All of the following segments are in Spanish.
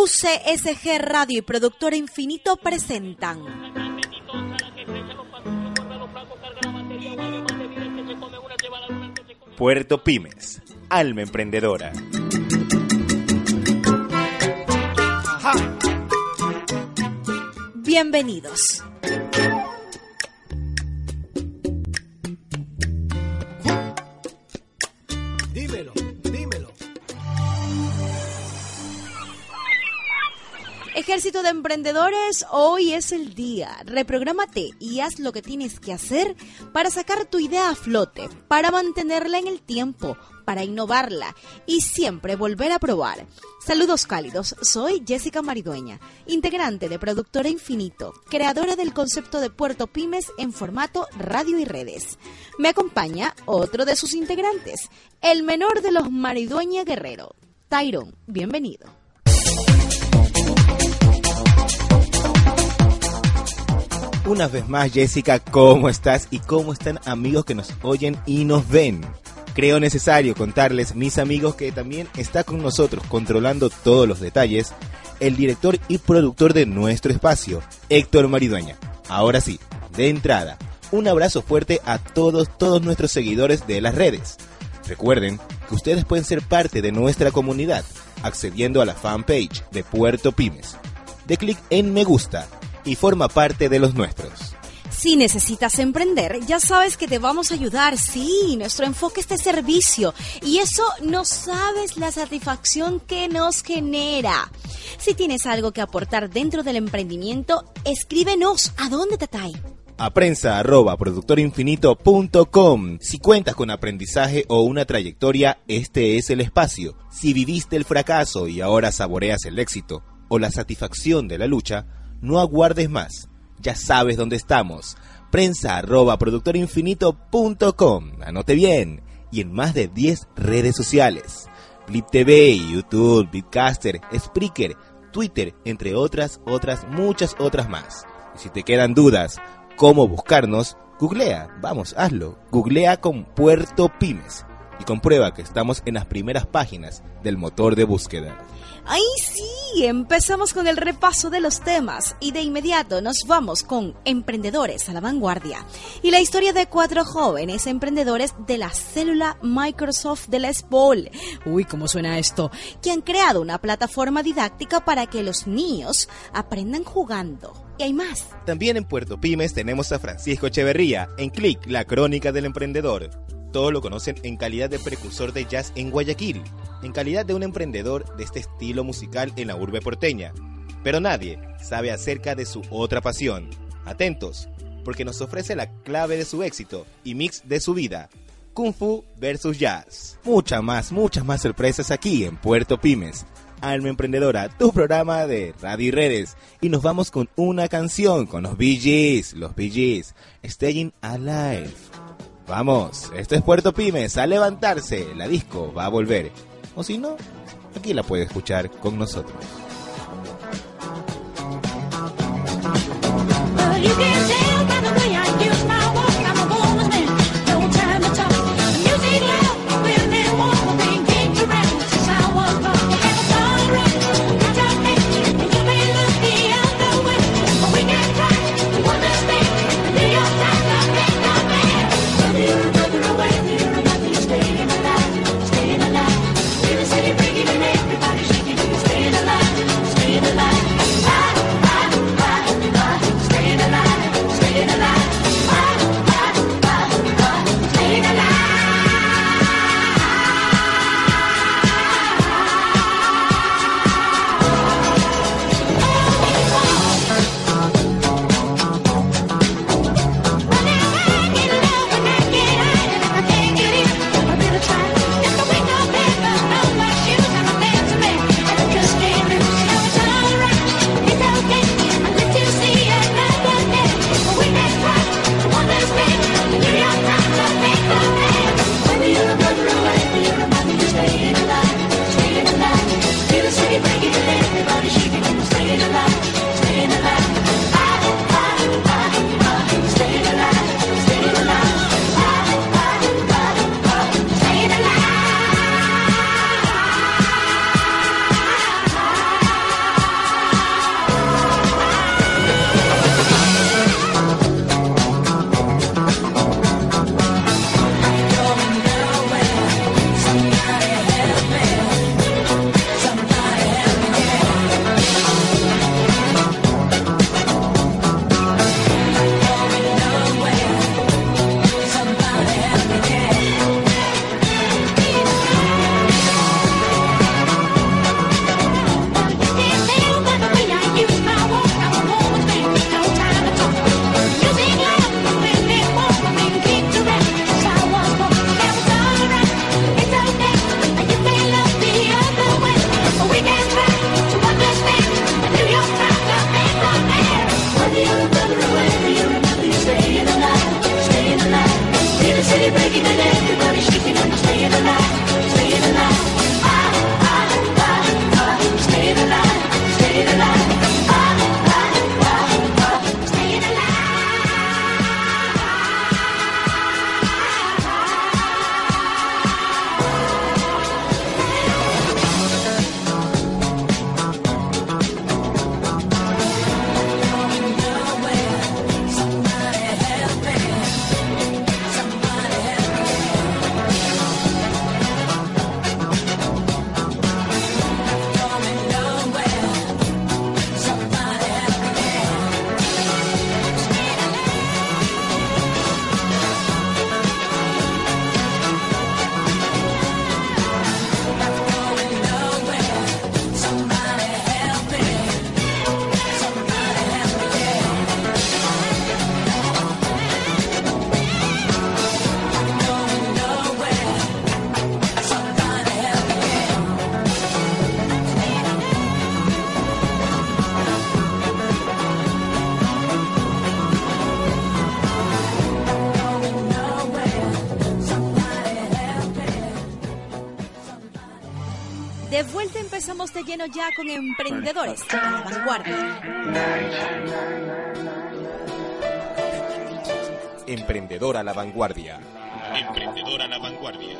UCSG Radio y Productora Infinito presentan Puerto Pymes, alma emprendedora. Bienvenidos. Ejército de Emprendedores, hoy es el día. Reprográmate y haz lo que tienes que hacer para sacar tu idea a flote, para mantenerla en el tiempo, para innovarla y siempre volver a probar. Saludos cálidos, soy Jessica Maridueña, integrante de Productora Infinito, creadora del concepto de Puerto Pymes en formato radio y redes. Me acompaña otro de sus integrantes, el menor de los Maridueña Guerrero, Tyron. Bienvenido. Una vez más, Jessica, ¿cómo estás? ¿Y cómo están amigos que nos oyen y nos ven? Creo necesario contarles, mis amigos, que también está con nosotros controlando todos los detalles el director y productor de nuestro espacio, Héctor Maridueña. Ahora sí, de entrada, un abrazo fuerte a todos, todos nuestros seguidores de las redes. Recuerden que ustedes pueden ser parte de nuestra comunidad accediendo a la fanpage de Puerto Pymes. De clic en me gusta y forma parte de los nuestros. Si necesitas emprender, ya sabes que te vamos a ayudar. Sí, nuestro enfoque es de servicio y eso no sabes la satisfacción que nos genera. Si tienes algo que aportar dentro del emprendimiento, escríbenos. ¿A dónde, Tatay? a prensa arroba productorinfinito.com. Si cuentas con aprendizaje o una trayectoria, este es el espacio. Si viviste el fracaso y ahora saboreas el éxito o la satisfacción de la lucha, no aguardes más. Ya sabes dónde estamos. Prensa arroba productorinfinito.com. Anote bien. Y en más de 10 redes sociales. Blip TV, YouTube, Bitcaster, Spreaker, Twitter, entre otras, otras, muchas otras más. Y si te quedan dudas, cómo buscarnos, googlea, vamos, hazlo. Googlea con Puerto Pymes y comprueba que estamos en las primeras páginas del motor de búsqueda. ¡Ay, sí! Empezamos con el repaso de los temas y de inmediato nos vamos con Emprendedores a la Vanguardia y la historia de cuatro jóvenes emprendedores de la célula Microsoft de Les Paul. Uy, ¿cómo suena esto? Que han creado una plataforma didáctica para que los niños aprendan jugando. Y hay más. También en Puerto Pymes tenemos a Francisco Echeverría en Click, la crónica del emprendedor. Todos lo conocen en calidad de precursor de jazz en Guayaquil, en calidad de un emprendedor de este estilo musical en la urbe porteña. Pero nadie sabe acerca de su otra pasión. Atentos, porque nos ofrece la clave de su éxito y mix de su vida. Kung Fu versus Jazz. Muchas más, muchas más sorpresas aquí en Puerto Pymes. Alma Emprendedora, tu programa de radio y redes. Y nos vamos con una canción con los BGs, los BGs, Staying Alive. Vamos, esto es Puerto Pymes, a levantarse, la disco va a volver. O si no, aquí la puede escuchar con nosotros. Lleno ya con emprendedores a la vanguardia. Emprendedor a la vanguardia. Emprendedor a la vanguardia.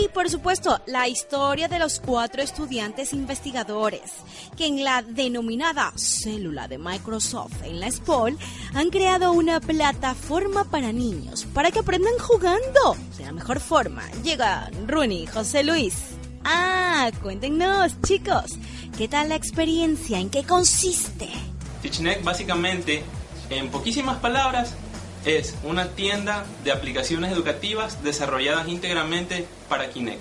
Y por supuesto, la historia de los cuatro estudiantes investigadores que en la denominada célula de Microsoft en la SPOL han creado una plataforma para niños para que aprendan jugando de la mejor forma. Llega Rooney, José Luis. Ah, cuéntenos, chicos, ¿qué tal la experiencia? ¿En qué consiste? TeachNet básicamente, en poquísimas palabras, es una tienda de aplicaciones educativas desarrolladas íntegramente para Kinect.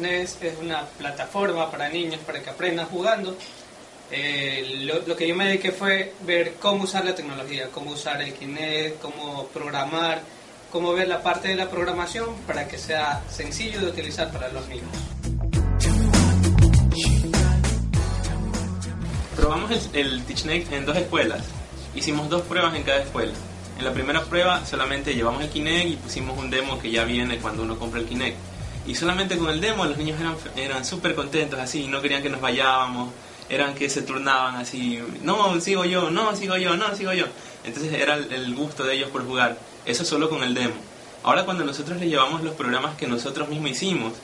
Es una plataforma para niños para que aprendan jugando. Eh, lo, que yo me dediqué fue ver cómo usar la tecnología, cómo usar el Kinect, cómo programar, cómo ver la parte de la programación para que sea sencillo de utilizar para los niños. Probamos el, el TeachNet en dos escuelas. Hicimos dos pruebas en cada escuela. En la primera prueba solamente llevamos el Kinect y pusimos un demo que ya viene cuando uno compra el Kinect. Y solamente con el demo los niños eran eran súper contentos así, no querían que nos vayábamos, eran que se turnaban así, no, sigo yo, no, sigo yo, no, sigo yo. Entonces era el, gusto de ellos por jugar. Eso solo con el demo. Ahora cuando nosotros les llevamos los programas que nosotros mismos hicimos,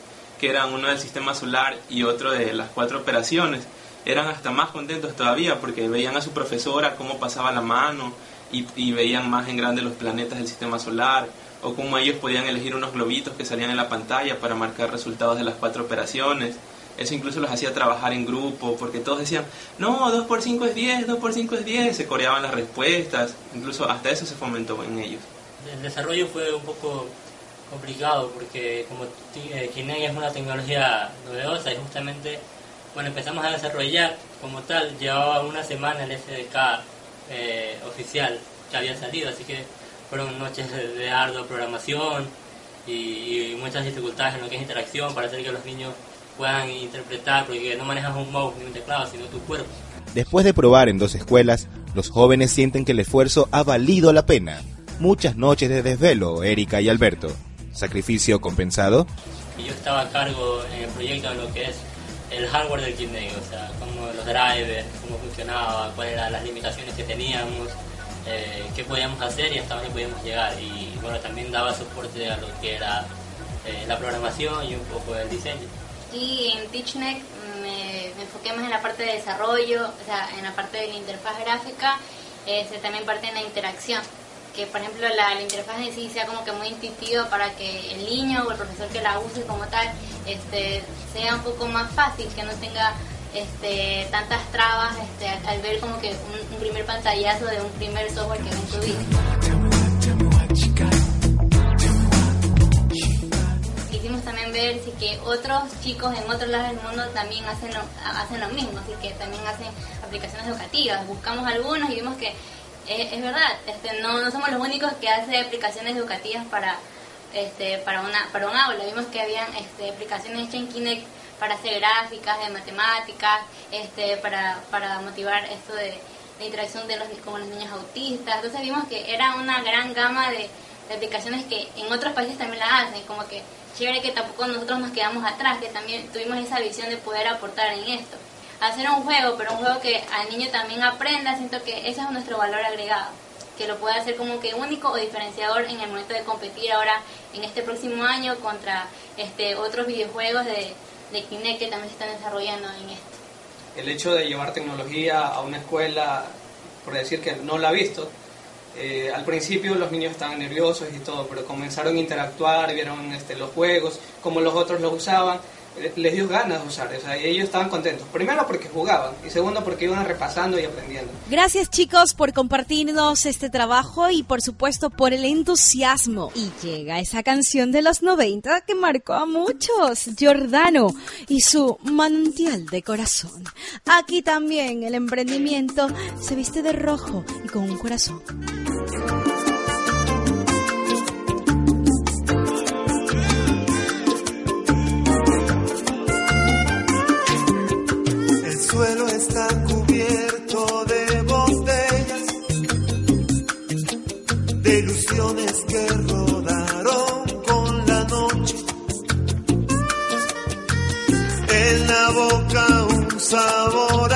que eran uno del sistema solar y otro de las cuatro operaciones, eran hasta más contentos todavía porque veían a su profesora cómo pasaba la mano y veían más en grande los planetas del sistema solar o cómo ellos podían elegir unos globitos que salían en la pantalla para marcar resultados de las cuatro operaciones. Eso incluso los hacía trabajar en grupo, porque todos decían, no, 2 por 5 es 10, 2 por 5 es 10, se coreaban las respuestas, incluso hasta eso se fomentó en ellos. El desarrollo fue un poco complicado porque como eh, Kinect es una tecnología novedosa y justamente bueno empezamos a desarrollar como tal llevaba una semana el SDK eh, oficial que había salido así que fueron noches de ardua programación y, y muchas dificultades en lo que es interacción para hacer que los niños puedan interpretar porque no manejas un mouse ni un teclado sino tu cuerpo Después de probar en dos escuelas, los jóvenes sienten que el esfuerzo ha valido la pena. Muchas noches de desvelo, Erika y Alberto. ¿Sacrificio compensado? yo estaba a cargo en el proyecto de lo que es el hardware del Kinect, o sea, cómo los drivers, cómo funcionaba, cuáles eran las limitaciones que teníamos, eh, qué podíamos hacer y hasta dónde podíamos llegar. Y bueno, también daba soporte a lo que era eh, la programación y un poco el diseño. Y en TeachNet me, me enfoqué más en la parte de desarrollo, o sea, en la parte de la interfaz gráfica, este, también parte en la interacción. Que por ejemplo la, interfaz en sí sea como que muy intuitiva para que el niño o el profesor que la use como tal este, sea un poco más fácil, que no tenga este, tantas trabas este, al, ver como que un, primer pantallazo de un primer software que va a ver si que otros chicos en otros lados del mundo también hacen lo, hacen lo mismo, así que también hacen aplicaciones educativas. Buscamos algunos y vimos que eh, es verdad, este, no, no somos los únicos que hacen aplicaciones educativas para este, para una para un aula. Vimos que habían este, aplicaciones hechas en Kinect para hacer gráficas, de matemáticas, este, para, para motivar esto de, de interacción de los, con los niños autistas. Entonces vimos que era una gran gama de, de aplicaciones que en otros países también la hacen, como que chévere que tampoco nosotros nos quedamos atrás, que también tuvimos esa visión de poder aportar en esto. Hacer un juego, pero un juego que al niño también aprenda, siento que ese es nuestro valor agregado, que lo puede hacer como que único o diferenciador en el momento de competir ahora en este próximo año contra este otros videojuegos de, de Kinect que también se están desarrollando en esto. El hecho de llevar tecnología a una escuela, por decir que no la ha visto, eh, al principio los niños estaban nerviosos y todo, pero comenzaron a interactuar, vieron este, los juegos, cómo los otros los usaban, les dio ganas de usar, o sea, ellos estaban contentos. Primero porque jugaban y segundo porque iban repasando y aprendiendo. Gracias chicos por compartirnos este trabajo y por supuesto por el entusiasmo. Y llega esa canción de los 90 que marcó a muchos, Giordano y su manantial de corazón. Aquí también el emprendimiento se viste de rojo y con un corazón. El suelo está cubierto de botellas, de ilusiones que rodaron con la noche. En la boca un sabor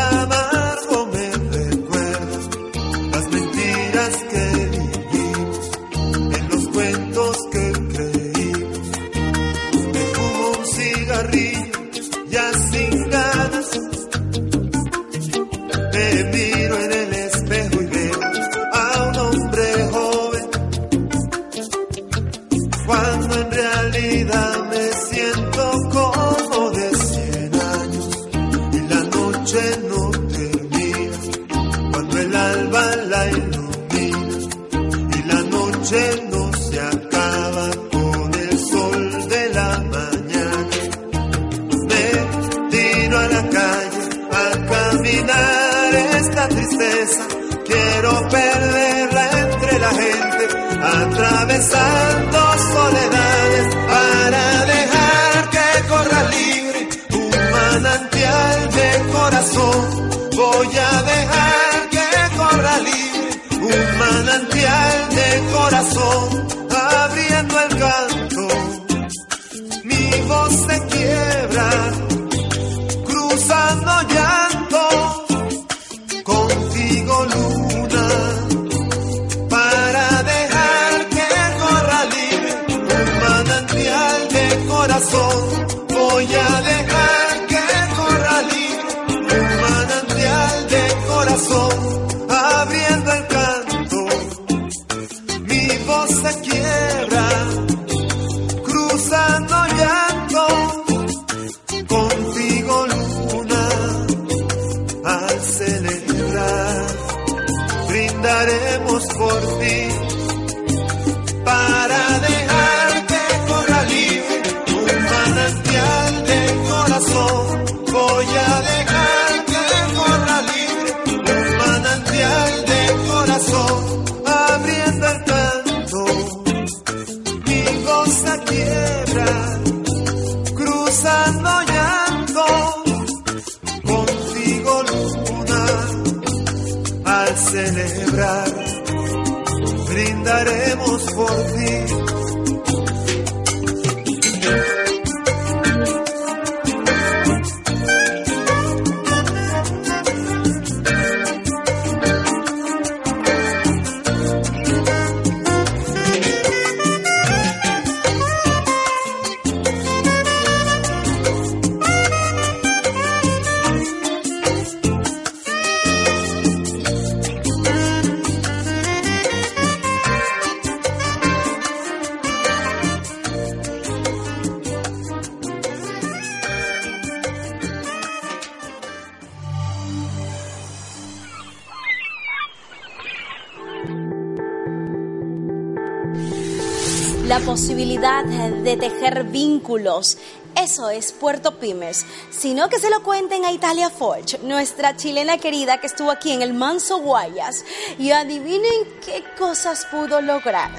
tejer vínculos. Eso es Puerto Pymes. Sino que se lo cuenten a Italia Forge, nuestra chilena querida que estuvo aquí en el Manso Guayas. Y adivinen qué cosas pudo lograr.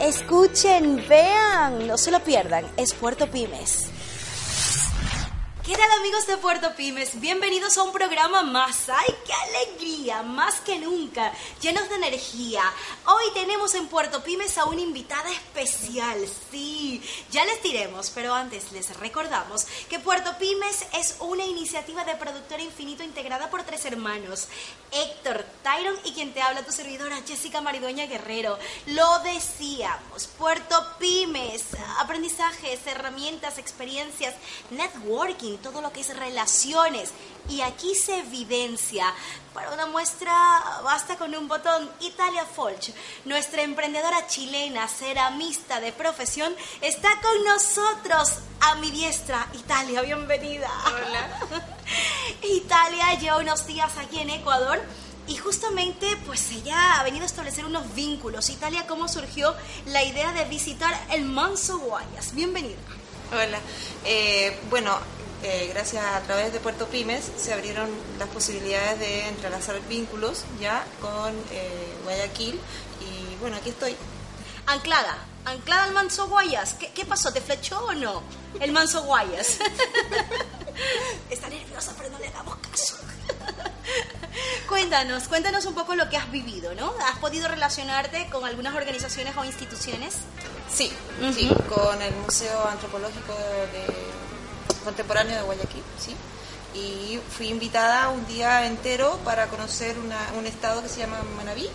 Escuchen, vean, no se lo pierdan. Es Puerto Pymes. ¿Qué tal amigos de Puerto Pymes? Bienvenidos a un programa más. ¡Ay, qué alegría! Más que nunca, llenos de energía. Hoy tenemos en Puerto Pymes a una invitada especial. Sí, ya les diremos, pero antes les recordamos que Puerto Pymes es una iniciativa de productora infinito integrada por tres hermanos. Héctor, Tyron y quien te habla, tu servidora Jessica Maridueña Guerrero. Lo decíamos, Puerto Pymes, aprendizajes, herramientas, experiencias, networking, todo lo que es relaciones. Y aquí se evidencia. Para una muestra basta con un botón. Italia Folch, nuestra emprendedora chilena, ceramista de profesión, está con nosotros a mi diestra. Italia, bienvenida. Hola. Italia lleva unos días aquí en Ecuador. Y justamente, pues ella ha venido a establecer unos vínculos. Italia, ¿cómo surgió la idea de visitar el Manso Guayas? Bienvenida. Hola. Eh, bueno, eh, gracias a través de Puerto Pymes se abrieron las posibilidades de entrelazar vínculos ya con eh, Guayaquil y bueno, aquí estoy. Anclada, anclada al Manso Guayas. ¿Qué, qué pasó? ¿Te flechó o no? El Manso Guayas. Está nerviosa, pero no le damos caso. Cuéntanos, cuéntanos un poco lo que has vivido, ¿no? ¿Has podido relacionarte con algunas organizaciones o instituciones? Sí, sí, con el Museo Antropológico de Contemporáneo de Guayaquil, sí. Y fui invitada un día entero para conocer una- un estado que se llama Manabí.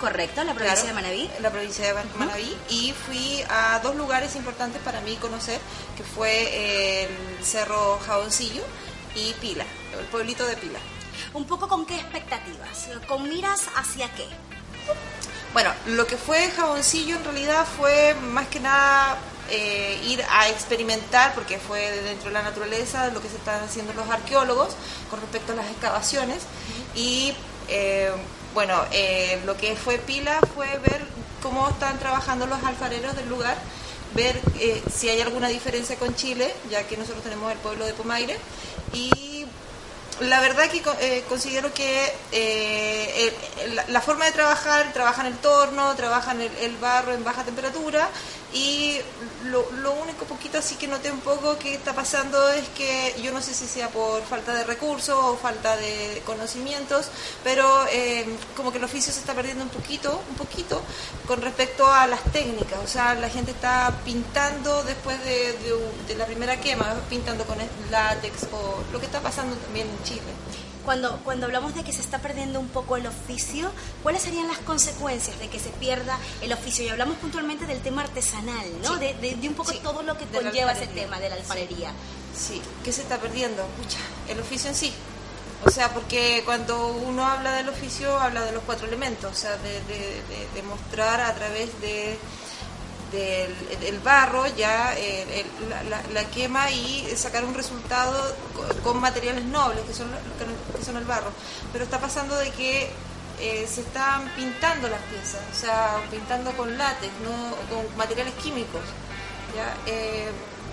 Correcto, la provincia Claro, de Manabí. La provincia de Man- Manabí. Y fui a dos lugares importantes para mí conocer, que fue el Cerro Jaboncillo y Pila, el pueblito de Pila. Un poco con qué expectativas, con miras hacia qué. Bueno, lo que fue Jaboncillo en realidad fue más que nada eh, ir a experimentar, porque fue dentro de la naturaleza lo que se están haciendo los arqueólogos con respecto a las excavaciones. Y eh, bueno, eh, lo que fue pila fue ver cómo están trabajando los alfareros del lugar, ver si hay alguna diferencia con Chile, ya que nosotros tenemos el pueblo de Pomaire, y la verdad que co- eh, considero que eh, el- la, la forma de trabajar, trabajan el torno, trabajan el, el barro en baja temperatura y lo, lo único poquito así que noté un poco que está pasando es que yo no sé si sea por falta de recursos o falta de conocimientos, pero eh, como que el oficio se está perdiendo un poquito, un poquito con respecto a las técnicas, o sea, la gente está pintando después de, de de la primera quema, pintando con látex o lo que está pasando también en Chile. Cuando, cuando hablamos de que se está perdiendo un poco el oficio, ¿cuáles serían las consecuencias de que se pierda el oficio? Y hablamos puntualmente del tema artesanal, ¿no? Sí. De, de- de un poco Sí, todo lo que de conlleva ese tema de la alfarería. Sí, ¿qué se está perdiendo? Pucha, el oficio en sí. O sea, porque cuando uno habla del oficio, habla de los cuatro elementos, o sea, de, de- de- de mostrar a través de del, barro ya eh, la, la- quema y sacar un resultado co- con materiales nobles que son, que son el barro. Pero está pasando de que eh, se están pintando las piezas, o sea, pintando con látex, no con materiales químicos. ¿ya? Eh,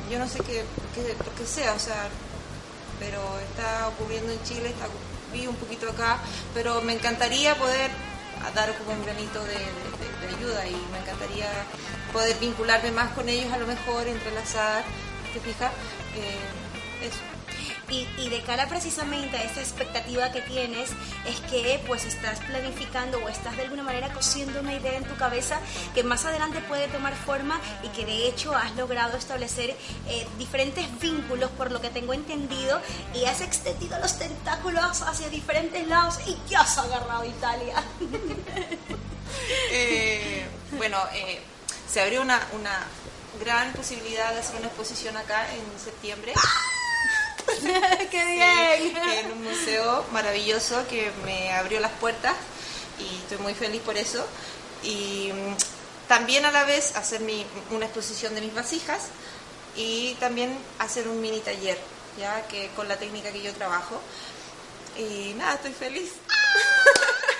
yo no sé qué, qué, qué sea, o sea, pero está ocurriendo en Chile, está, vi un poquito acá, pero me encantaría poder dar como un granito de ayuda y me encantaría poder vincularme más con ellos, a lo mejor entrelazar, ¿te fijas? Eh, eso. Y, y de cara precisamente a esta expectativa que tienes, es que pues estás planificando o estás de alguna manera cosiendo una idea en tu cabeza que más adelante puede tomar forma y que de hecho has logrado establecer eh, diferentes vínculos por lo que tengo entendido y has extendido los tentáculos hacia diferentes lados y ya has agarrado Italia. Eh, bueno, eh, se abrió una, una gran posibilidad de hacer una exposición acá en septiembre. ¡Qué bien! Sí, en un museo maravilloso que me abrió las puertas y estoy muy feliz por eso. Y mm, también a la vez hacer mi- una exposición de mis vasijas y también hacer un mini taller, ya que con la técnica que yo trabajo. Y nada, estoy feliz.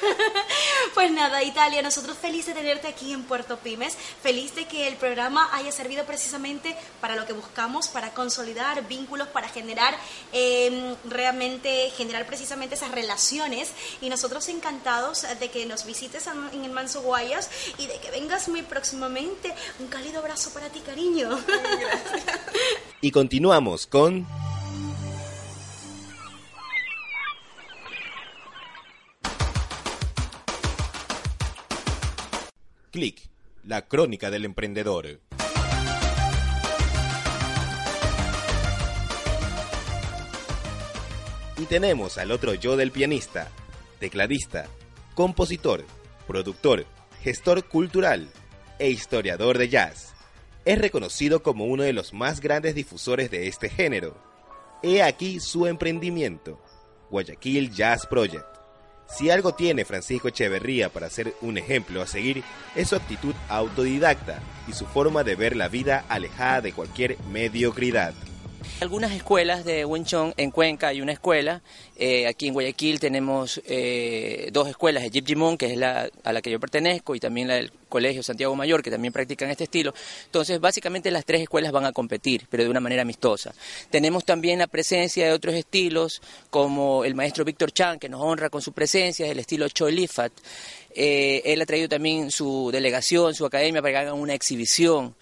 Pues nada, Italia, nosotros felices de tenerte aquí en Puerto Pymes, feliz de que el programa haya servido precisamente para lo que buscamos, para consolidar vínculos, para generar eh, realmente, generar precisamente esas relaciones y nosotros encantados de que nos visites en el Manso Guayas y de que vengas muy próximamente. Un cálido abrazo para ti, cariño. Y continuamos con... Click, la crónica del emprendedor. Y tenemos al otro yo del pianista, tecladista, compositor, productor, gestor cultural e historiador de jazz. Es reconocido como uno de los más grandes difusores de este género. He aquí su emprendimiento, Guayaquil Jazz Project. Si algo tiene Francisco Echeverría para ser un ejemplo a seguir, es su actitud autodidacta y su forma de ver la vida alejada de cualquier mediocridad. Algunas escuelas de Wing Chun en Cuenca hay una escuela. eh, aquí en Guayaquil tenemos eh, dos escuelas, el Jip Jimón, que es la a la que yo pertenezco, y también la del Colegio Santiago Mayor, que también practican este estilo. Entonces, básicamente las tres escuelas van a competir, pero de una manera amistosa. Tenemos también la presencia de otros estilos, como el maestro Víctor Chan, que nos honra con su presencia, el estilo Choi Lifat. Eh, él ha traído también su delegación, su academia, para que hagan una exhibición.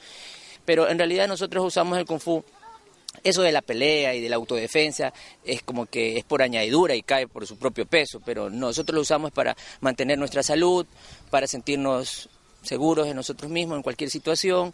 Pero en realidad nosotros usamos el Kung Fu eso de la pelea y de la autodefensa es como que es por añadidura y cae por su propio peso, pero nosotros lo usamos para mantener nuestra salud, para sentirnos seguros de nosotros mismos en cualquier situación,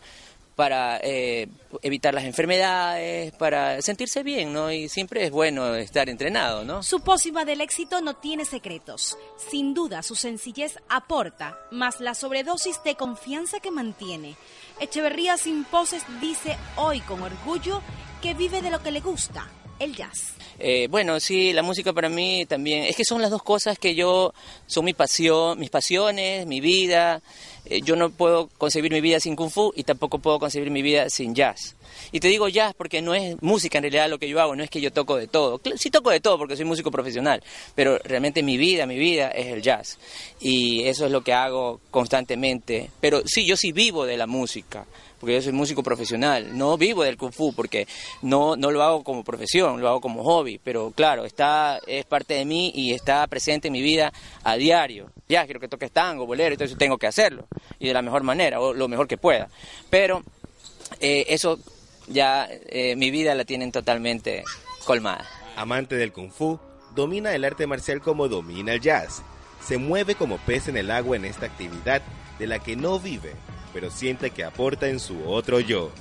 para eh, evitar las enfermedades, para sentirse bien, ¿no? Y siempre es bueno estar entrenado, ¿no? Su pócima del éxito no tiene secretos. Sin duda, su sencillez aporta, más la sobredosis de confianza que mantiene. Echeverría sin poses dice hoy con orgullo que vive de lo que le gusta, el jazz. Eh, bueno, sí, la música para mí también, es que son las dos cosas que yo, son mi pasión, mis pasiones, mi vida, eh, yo no puedo concebir mi vida sin kung fu y tampoco puedo concebir mi vida sin jazz. Y te digo jazz porque no es música en realidad lo que yo hago, no es que yo toco de todo. Sí toco de todo porque soy músico profesional, pero realmente mi vida, mi vida es el jazz. Y eso es lo que hago constantemente. Pero sí, yo sí vivo de la música, porque yo soy músico profesional. No vivo del kung fu porque no, no lo hago como profesión, lo hago como hobby. Pero claro, está, es parte de mí y está presente en mi vida a diario. Ya, quiero que toques tango, bolero, entonces tengo que hacerlo. Y de la mejor manera, o lo mejor que pueda. Pero eh, eso ya eh, mi vida la tienen totalmente colmada. Amante del kung fu, domina el arte marcial como domina el jazz. Se mueve como pez en el agua en esta actividad de la que no vive, pero siente que aporta en su otro yo.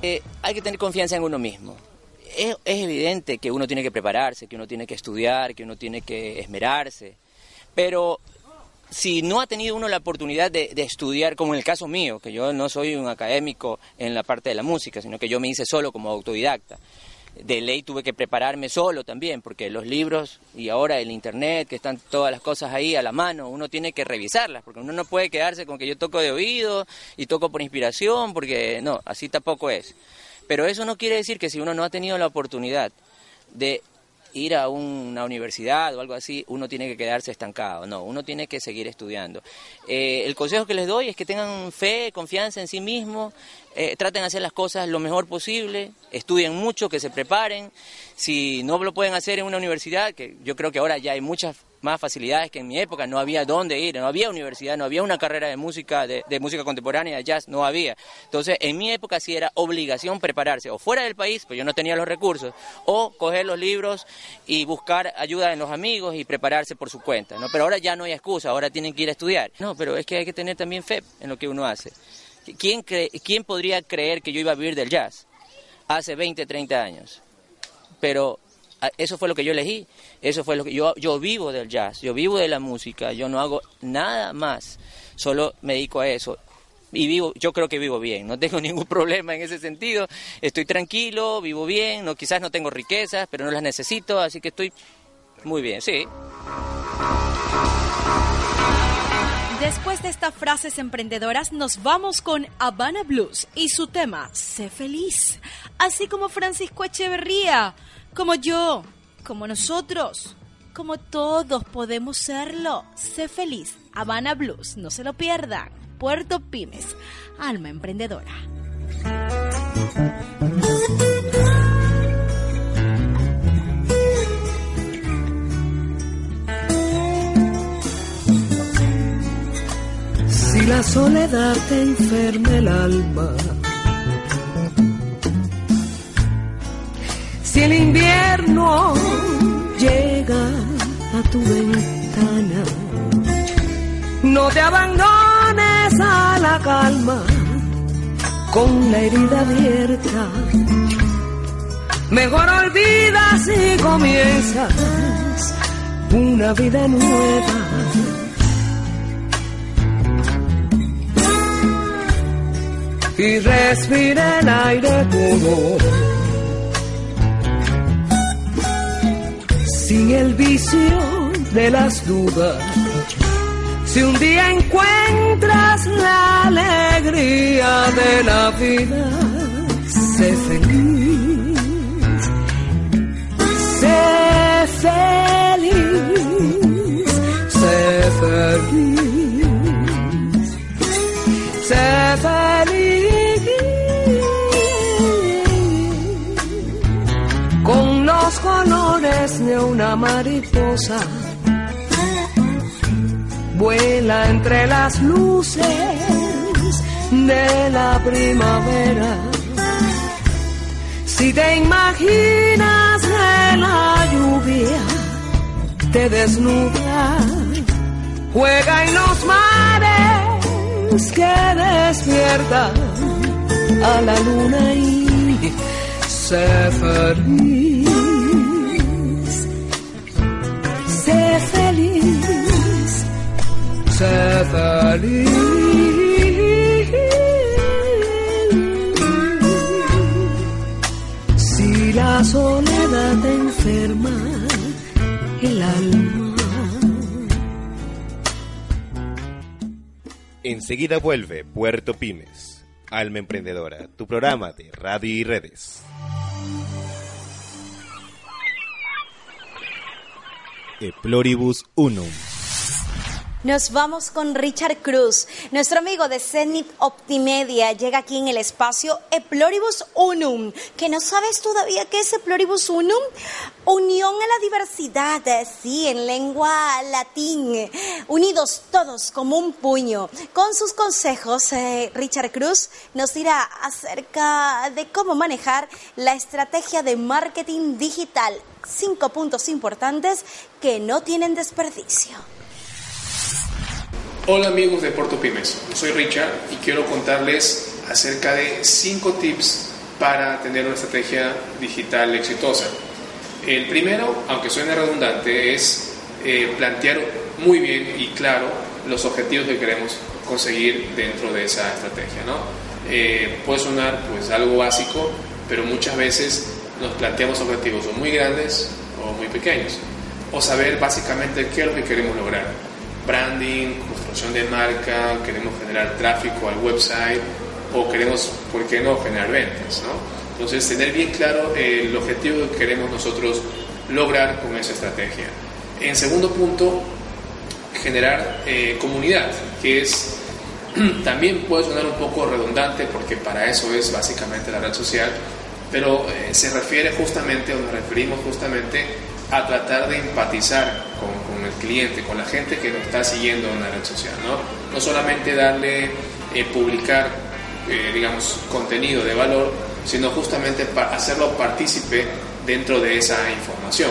Eh, hay que tener confianza en uno mismo. Es, es evidente que uno tiene que prepararse, que uno tiene que estudiar, que uno tiene que esmerarse, pero si no ha tenido uno la oportunidad de, de estudiar, como en el caso mío, que yo no soy un académico en la parte de la música, sino que yo me hice solo como autodidacta. De ley tuve que prepararme solo también, porque los libros y ahora el internet, que están todas las cosas ahí a la mano, uno tiene que revisarlas, porque uno no puede quedarse con que yo toco de oído y toco por inspiración, porque no, así tampoco es. Pero eso no quiere decir que si uno no ha tenido la oportunidad de ir a una universidad o algo así, uno tiene que quedarse estancado. No, uno tiene que seguir estudiando. Eh, el consejo que les doy es que tengan fe, confianza en sí mismos, eh, traten de hacer las cosas lo mejor posible, estudien mucho, que se preparen. Si no lo pueden hacer en una universidad, que yo creo que ahora ya hay muchas más facilidades que en mi época, no había dónde ir, no había universidad, no había una carrera de música, de, de música contemporánea, jazz, no había. Entonces, en mi época sí era obligación prepararse, o fuera del país, pues yo no tenía los recursos, o coger los libros y buscar ayuda en los amigos y prepararse por su cuenta, ¿no? Pero ahora ya no hay excusa, ahora tienen que ir a estudiar. No, pero es que hay que tener también fe en lo que uno hace. ¿Quién, quién podría creer que yo iba a vivir del jazz hace 20, 30 años? Pero eso fue lo que yo elegí, eso fue lo que yo yo vivo del jazz, yo vivo de la música, yo no hago nada más, solo me dedico a eso y vivo, yo creo que vivo bien, no tengo ningún problema en ese sentido, estoy tranquilo, vivo bien, no quizás no tengo riquezas, pero no las necesito, así que estoy muy bien, sí. Después de estas frases emprendedoras, nos vamos con Habana Blues y su tema, Sé feliz. Así como Francisco Echeverría, como yo, como nosotros, como todos podemos serlo. Sé feliz. Habana Blues, no se lo pierdan. Puerto Pymes, alma emprendedora. Si la soledad te enferma el alma, si el invierno llega a tu ventana, no te abandones a la calma con la herida abierta. Mejor olvidas y comienzas una vida nueva. y respira el aire puro. Sin el vicio de las dudas, si un día encuentras la alegría de la vida, sé feliz, una mariposa. Vuela entre las luces de la primavera. Si te imaginas que la lluvia te desnuda, juega en los mares que despierta a la luna y sé feliz, Si la soledad te enferma el alma. Enseguida vuelve Puerto Pymes, Alma Emprendedora, tu programa de radio y redes. Eploribus Unum. Nos vamos con Richard Cruz. Nuestro amigo de Zenith Optimedia llega aquí en el espacio Eploribus Unum. ¿Que no sabes todavía qué es Eploribus Unum? Unión en la diversidad, sí, en lengua latín. Unidos todos como un puño. Con sus consejos, eh, Richard Cruz nos dirá acerca de cómo manejar la estrategia de marketing digital. Cinco puntos importantes que no tienen desperdicio. Hola amigos de Porto Pymes, soy Richard y quiero contarles acerca de 5 tips para tener una estrategia digital exitosa. El primero, aunque suene redundante, es eh, plantear muy bien y claro los objetivos que queremos conseguir dentro de esa estrategia. ¿no? Eh, puede sonar pues algo básico, pero muchas veces nos planteamos objetivos o muy grandes o muy pequeños. O saber básicamente qué es lo que queremos lograr. Branding, construcción de marca, queremos generar tráfico al website o queremos, ¿por qué no?, generar ventas. ¿no? Entonces, tener bien claro el objetivo que queremos nosotros lograr con esa estrategia. En segundo punto, generar eh, comunidad, que es también puede sonar un poco redundante porque para eso es básicamente la red social, pero eh, se refiere justamente o nos referimos justamente a tratar de empatizar con, el cliente, con la gente que nos está siguiendo en la red social, ¿no? No solamente darle, eh, publicar, eh, digamos, contenido de valor, sino justamente para hacerlo partícipe dentro de esa información.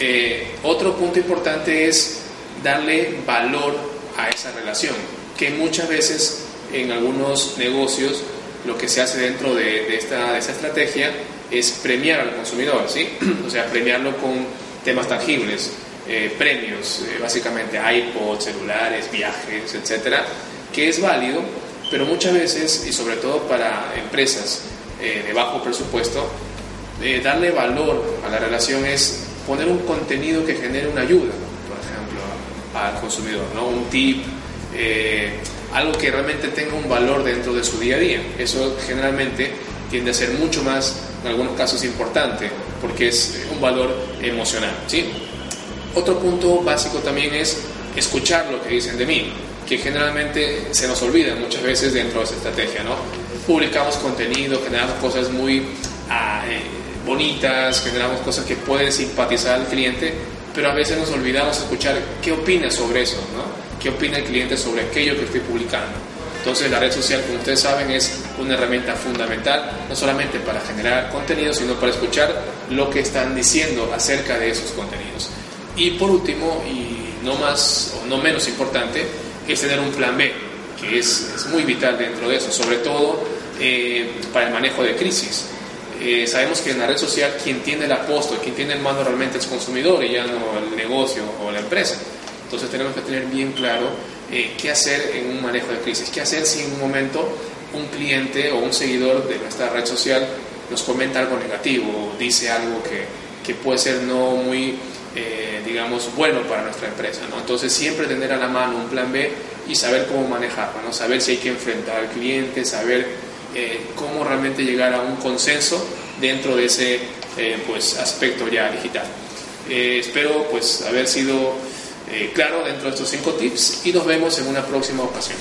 Eh, otro punto importante es darle valor a esa relación, que muchas veces en algunos negocios lo que se hace dentro de, de, esta, de esta estrategia es premiar al consumidor, ¿sí? O sea, premiarlo con temas tangibles, eh, premios, eh, básicamente iPods, celulares, viajes, etcétera, que es válido, pero muchas veces, y sobre todo para empresas eh, de bajo presupuesto, darle valor a la relación es poner un contenido que genere una ayuda, por ejemplo, al consumidor, ¿no? Un tip, algo que realmente tenga un valor dentro de su día a día. Eso generalmente tiende a ser mucho más, en algunos casos, importante, porque es un valor emocional. ¿sí? Otro punto básico también es escuchar lo que dicen de mí, que generalmente se nos olvida muchas veces dentro de esa estrategia. ¿no? Publicamos contenido, generamos cosas muy ah, eh, bonitas, generamos cosas que pueden simpatizar al cliente, pero a veces nos olvidamos escuchar qué opina sobre eso, ¿no? qué opina el cliente sobre aquello que estoy publicando. Entonces la red social, como ustedes saben, es una herramienta fundamental, no solamente para generar contenido, sino para escuchar lo que están diciendo acerca de esos contenidos. Y por último, y no más o no menos importante, es tener un plan B, que es, es muy vital dentro de eso, sobre todo eh, para el manejo de crisis. Eh, sabemos que en la red social quien tiene el aposto, quien tiene el mando realmente es el consumidor y ya no el negocio o la empresa. Entonces tenemos que tener bien claro eh, qué hacer en un manejo de crisis, qué hacer si en un momento un cliente o un seguidor de nuestra red social nos comenta algo negativo o dice algo que, que puede ser no muy, eh, digamos, bueno para nuestra empresa. Entonces siempre tener a la mano un plan B y saber cómo manejarlo, saber si hay que enfrentar al cliente, saber eh, cómo realmente llegar a un consenso dentro de ese pues, aspecto ya digital. espero pues haber sido eh, claro dentro de estos cinco tips y nos vemos en una próxima ocasión.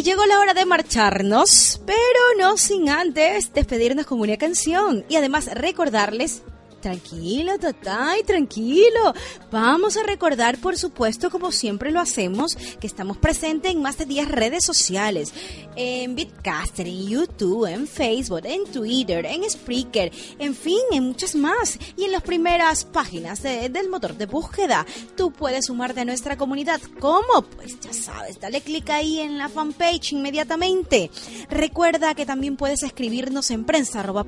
Y llegó la hora de marcharnos, pero no sin antes despedirnos con una canción y además recordarles Tranquilo, Tatay, tranquilo. Vamos a recordar, por supuesto, como siempre lo hacemos, que estamos presentes en más de 10 redes sociales. En Bitcaster, en YouTube, en Facebook, en Twitter, en Spreaker, en fin, en muchas más. Y en las primeras páginas de- del motor de búsqueda. Tú puedes sumarte a nuestra comunidad. ¿Cómo? Pues ya sabes, dale clic ahí en la fanpage inmediatamente. Recuerda que también puedes escribirnos en prensa arroba.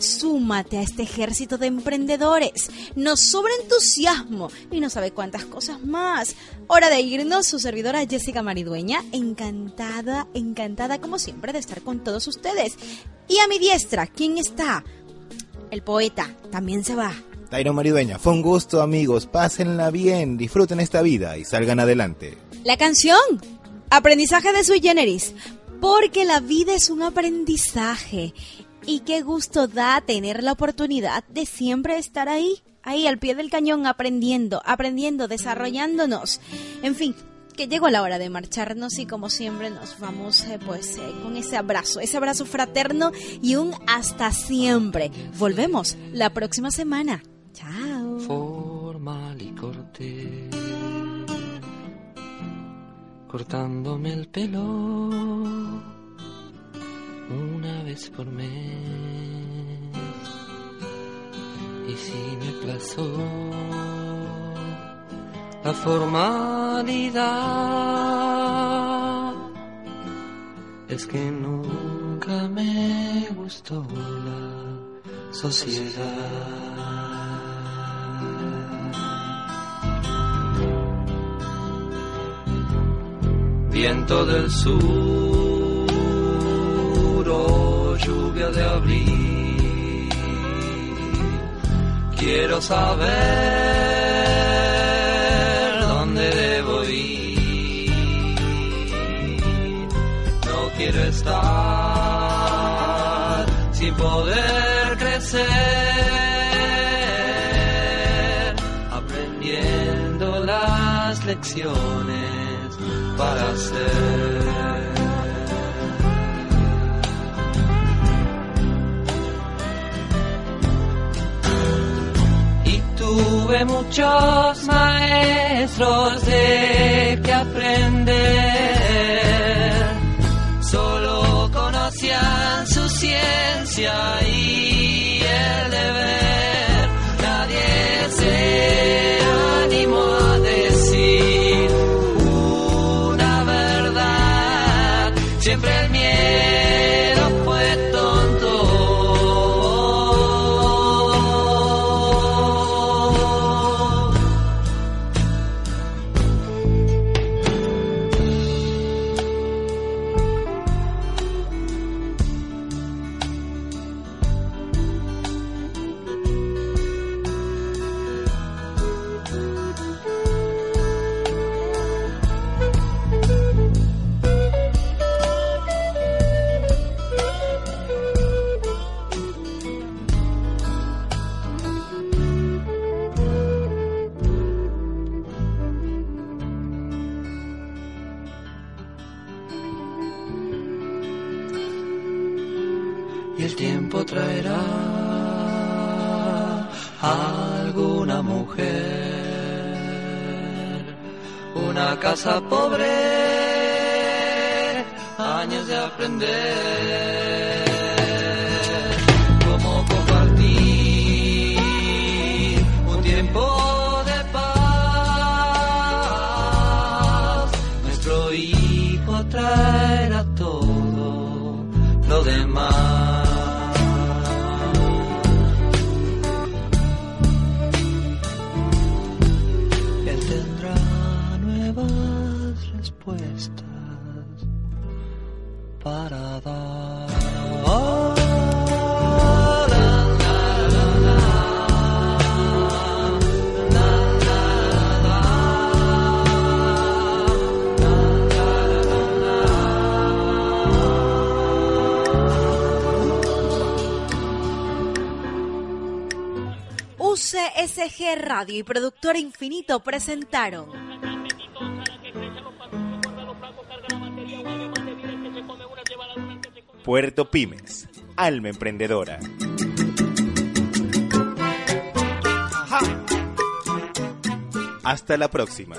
Súmate a este ejército de emprendedores. Nos sobra entusiasmo y no sabe cuántas cosas más. Hora de irnos, su servidora Jessica Maridueña, encantada, encantada como siempre de estar con todos ustedes. Y a mi diestra, ¿quién está? El poeta también se va. Tyron Maridueña, fue un gusto amigos, pásenla bien, disfruten esta vida y salgan adelante. La canción, aprendizaje de sui generis, porque la vida es un aprendizaje y qué gusto da tener la oportunidad de siempre estar ahí, ahí al pie del cañón aprendiendo, aprendiendo, desarrollándonos. En fin, que llegó la hora de marcharnos y como siempre nos vamos eh, pues eh, con ese abrazo, ese abrazo fraterno y un hasta siempre. Volvemos la próxima semana. Chao. formal y corté, cortándome el pelo una vez por mes. Y si me plazó la formalidad, es que nunca me gustó la sociedad. Viento del sur lluvia de abril, quiero saber dónde debo ir. No quiero estar sin poder crecer, aprendiendo las lecciones para ser. Muchos maestros de que aprender. Solo conocían su ciencia Radio y Productor Infinito presentaron Puerto Pymes, alma emprendedora. Hasta la próxima.